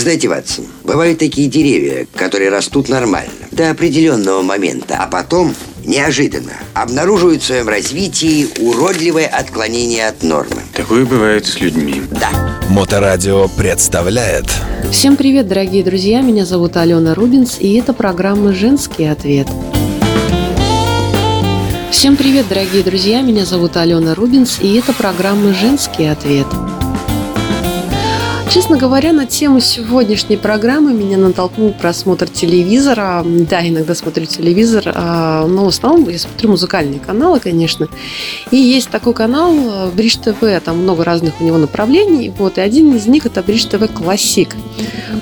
Вы знаете, Ватсон, бывают такие деревья, которые растут нормально, до определенного момента, а потом неожиданно обнаруживают в своем развитии уродливое отклонение от нормы. Такое бывает с людьми. Да. Моторадио представляет Всем привет, дорогие друзья! Меня зовут Алена Рубинс, и это программа «Женский ответ». Всем привет, дорогие друзья! Меня зовут Алена Рубинс, и это программа «Женский ответ». Честно говоря, на тему сегодняшней программы меня натолкнул просмотр телевизора. Да, иногда смотрю телевизор, а, но в основном я смотрю музыкальные каналы, конечно. И есть такой канал э, Бридж ТВ, там много разных у него направлений. Вот, и один из них это Бридж ТВ Классик.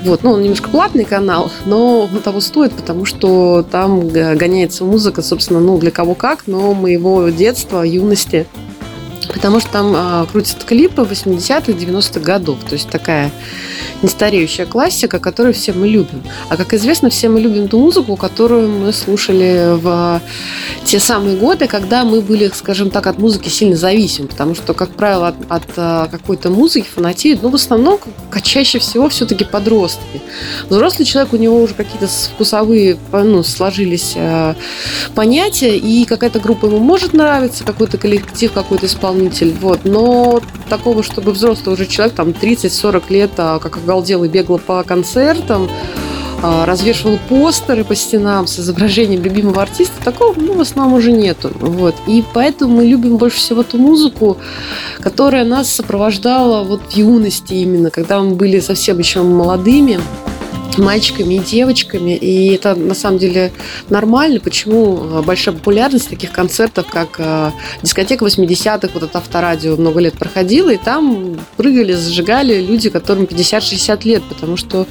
Вот, ну, он немножко платный канал, но он того стоит, потому что там гоняется музыка, собственно, ну, для кого как, но моего детства, юности потому что там э, крутят клипы 80-х, 90-х годов. То есть такая нестареющая классика, которую все мы любим. А как известно, все мы любим ту музыку, которую мы слушали в те самые годы, когда мы были, скажем так, от музыки сильно зависимы. Потому что, как правило, от, от а, какой-то музыки фанатеют, ну, в основном, чаще всего, все-таки подростки. Взрослый человек, у него уже какие-то вкусовые, ну, сложились э, понятия, и какая-то группа ему может нравиться, какой-то коллектив, какой-то исполнитель, вот, но такого, чтобы взрослый уже человек, там, 30-40 лет, как галдел и бегала по концертам, а, развешивал постеры по стенам с изображением любимого артиста, такого ну, в основном уже нету. Вот. И поэтому мы любим больше всего ту музыку, которая нас сопровождала вот в юности именно, когда мы были совсем еще молодыми мальчиками и девочками. И это на самом деле нормально. Почему а, большая популярность таких концертов, как а, дискотека 80-х, вот это авторадио много лет проходило, и там прыгали, зажигали люди, которым 50-60 лет, потому что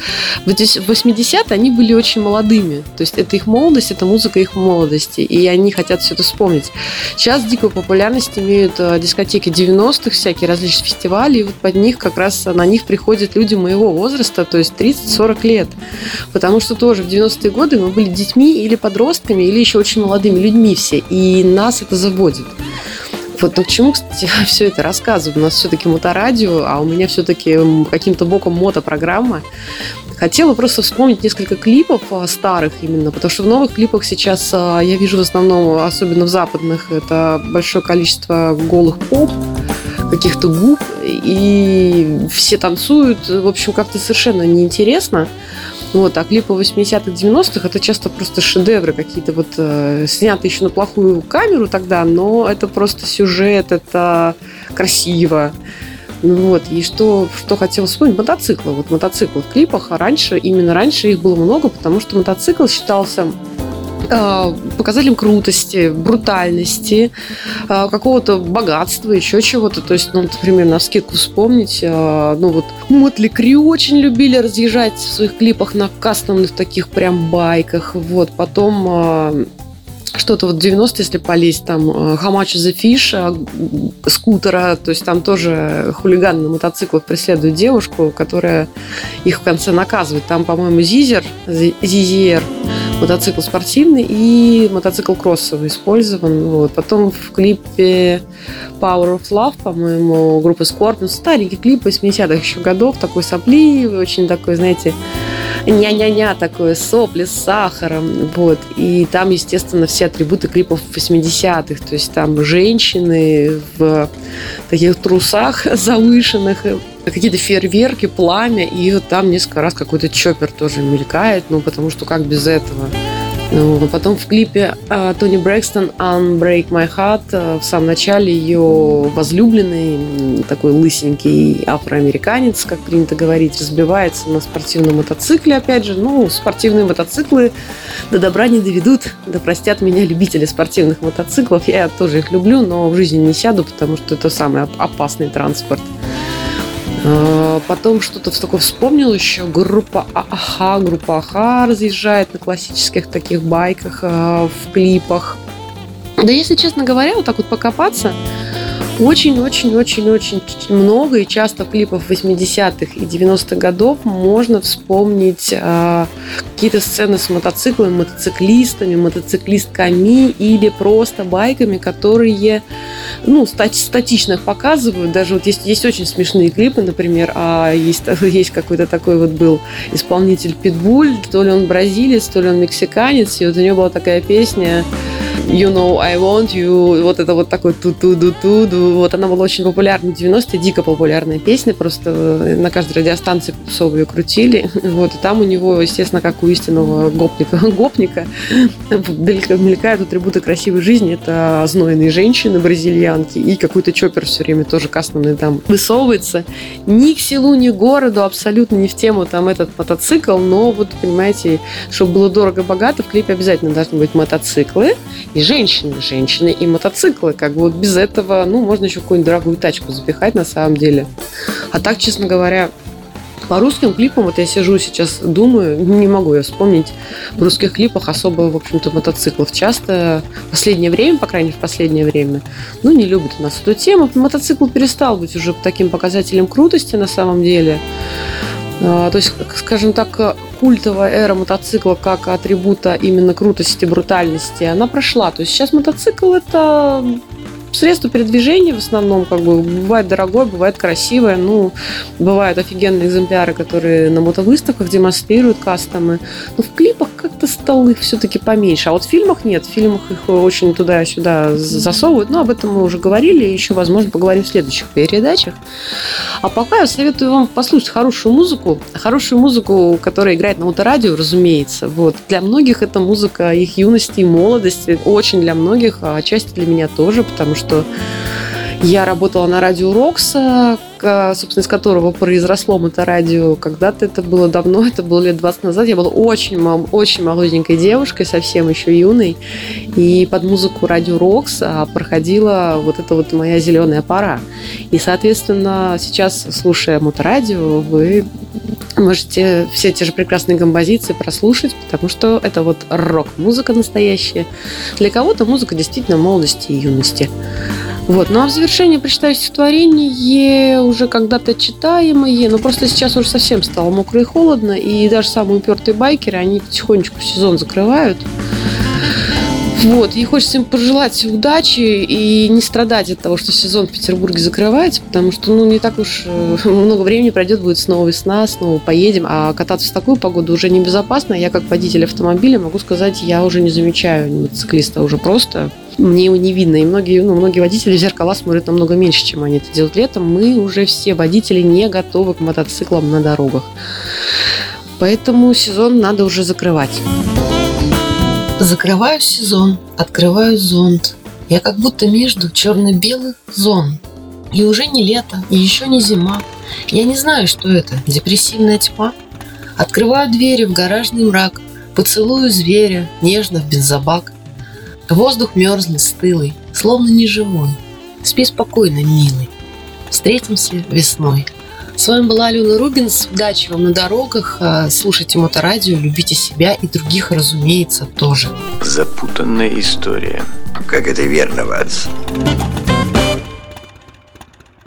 в 80-е они были очень молодыми. То есть это их молодость, это музыка их молодости, и они хотят все это вспомнить. Сейчас дикую популярность имеют а, дискотеки 90-х, всякие различные фестивали, и вот под них как раз на них приходят люди моего возраста, то есть 30-40 лет. Потому что тоже в 90-е годы мы были детьми или подростками, или еще очень молодыми людьми все. И нас это заводит. Вот, но к чему, кстати, все это рассказываю? У нас все-таки моторадио, а у меня все-таки каким-то боком мотопрограмма. Хотела просто вспомнить несколько клипов а, старых именно, потому что в новых клипах сейчас а, я вижу в основном, особенно в западных, это большое количество голых поп, каких-то губ, и все танцуют. В общем, как-то совершенно неинтересно. Вот, а клипы 80-х, 90-х это часто просто шедевры какие-то вот э, сняты еще на плохую камеру тогда, но это просто сюжет, это красиво. Ну вот, и что, что хотела вспомнить, мотоциклы. Вот мотоциклы в клипах, а раньше, именно раньше их было много, потому что мотоцикл считался показателем крутости, брутальности, э, какого-то богатства, еще чего-то. То есть, ну, например, на скидку вспомнить, э, ну вот Мотли Крю очень любили разъезжать в своих клипах на кастомных таких прям байках. Вот, потом что-то вот 90 если полезть, там How much is скутера, то есть там тоже хулиган на мотоциклах преследует девушку, которая их в конце наказывает. Там, по-моему, Зизер, Зизер, мотоцикл спортивный и мотоцикл кроссовый использован. Вот. Потом в клипе Power of Love, по-моему, группы Scorpions, старенький клип 80-х еще годов, такой сопливый, очень такой, знаете, ня-ня-ня такое, сопли с сахаром, вот. И там, естественно, все атрибуты клипов 80-х, то есть там женщины в таких трусах завышенных, какие-то фейерверки, пламя, и вот там несколько раз какой-то чоппер тоже мелькает, ну, потому что как без этого? Ну, а потом в клипе uh, Тони Брэкстон «Unbreak My Heart» uh, в самом начале ее возлюбленный, такой лысенький афроамериканец, как принято говорить, разбивается на спортивном мотоцикле, опять же. Ну, спортивные мотоциклы до добра не доведут, да простят меня любители спортивных мотоциклов. Я тоже их люблю, но в жизни не сяду, потому что это самый опасный транспорт. А, потом что-то такое вспомнил еще. Группа Аха, группа Аха разъезжает на классических таких байках а, в клипах. Да если честно говоря, вот так вот покопаться, очень-очень-очень-очень много и часто в клипах 80-х и 90-х годов можно вспомнить э, какие-то сцены с мотоциклами, мотоциклистами, мотоциклистками или просто байками, которые ну, стати статично показывают. Даже вот есть, есть очень смешные клипы, например, а есть, есть какой-то такой вот был исполнитель Питбуль, то ли он бразилец, то ли он мексиканец, и вот у него была такая песня You know I want you, вот это вот такой ту ту ду ту ду вот она была очень популярна в 90-е, дико популярная песня, просто на каждой радиостанции попсовые крутили, вот, и там у него, естественно, как у истинного гопника, гопника мелькают атрибуты красивой жизни, это знойные женщины, бразильянки, и какой-то чоппер все время тоже кастомный там высовывается, ни к селу, ни к городу, абсолютно не в тему там этот мотоцикл, но вот, понимаете, чтобы было дорого-богато, в клипе обязательно должны быть мотоциклы, и женщины, женщины и мотоциклы. Как бы вот без этого, ну, можно еще какую-нибудь дорогую тачку запихать на самом деле. А так, честно говоря, по русским клипам, вот я сижу сейчас, думаю, не могу я вспомнить в русских клипах особо, в общем-то, мотоциклов. Часто в последнее время, по крайней мере, в последнее время, ну, не любят у нас эту тему. Мотоцикл перестал быть уже таким показателем крутости на самом деле. А, то есть, скажем так, культовая эра мотоцикла как атрибута именно крутости, брутальности, она прошла. То есть сейчас мотоцикл это средство передвижения в основном, как бы, бывает дорогое, бывает красивое, ну, бывают офигенные экземпляры, которые на мотовыставках демонстрируют кастомы, но в клипах как-то их все-таки поменьше, а вот в фильмах нет, в фильмах их очень туда-сюда засовывают, но об этом мы уже говорили, и еще, возможно, поговорим в следующих передачах. А пока я советую вам послушать хорошую музыку, хорошую музыку, которая играет на моторадио, разумеется, вот, для многих это музыка их юности и молодости, очень для многих, а отчасти для меня тоже, потому что я работала на радио Рокса, собственно, из которого произросло моторадио. Когда-то это было давно, это было лет 20 назад. Я была очень, очень молоденькой девушкой, совсем еще юной. И под музыку радио Рокс проходила вот эта вот моя зеленая пора. И, соответственно, сейчас, слушая моторадио, вы можете все те же прекрасные композиции прослушать, потому что это вот рок-музыка настоящая. Для кого-то музыка действительно молодости и юности. Вот. Ну а в завершение прочитаю стихотворение, уже когда-то читаемое, но просто сейчас уже совсем стало мокро и холодно, и даже самые упертые байкеры, они потихонечку сезон закрывают. Вот, и хочется им пожелать удачи и не страдать от того, что сезон в Петербурге закрывается, потому что, ну, не так уж э, много времени пройдет, будет снова весна, снова поедем, а кататься в такую погоду уже небезопасно. Я, как водитель автомобиля, могу сказать, я уже не замечаю мотоциклиста, уже просто мне его не видно. И многие, ну, многие водители в зеркала смотрят намного меньше, чем они это делают летом. Мы уже все водители не готовы к мотоциклам на дорогах. Поэтому сезон надо уже закрывать. Закрываю сезон, открываю зонт. Я как будто между черно-белых зон. И уже не лето, и еще не зима. Я не знаю, что это, депрессивная тьма. Открываю двери в гаражный мрак, поцелую зверя, нежно в бензобак. Воздух мерзлый, стылый, словно неживой. Спи спокойно, милый. Встретимся весной. С вами была Алена Рубинс. Удачи вам на дорогах. А, слушайте моторадио, любите себя и других, разумеется, тоже. Запутанная история. Как это верно, Ватс.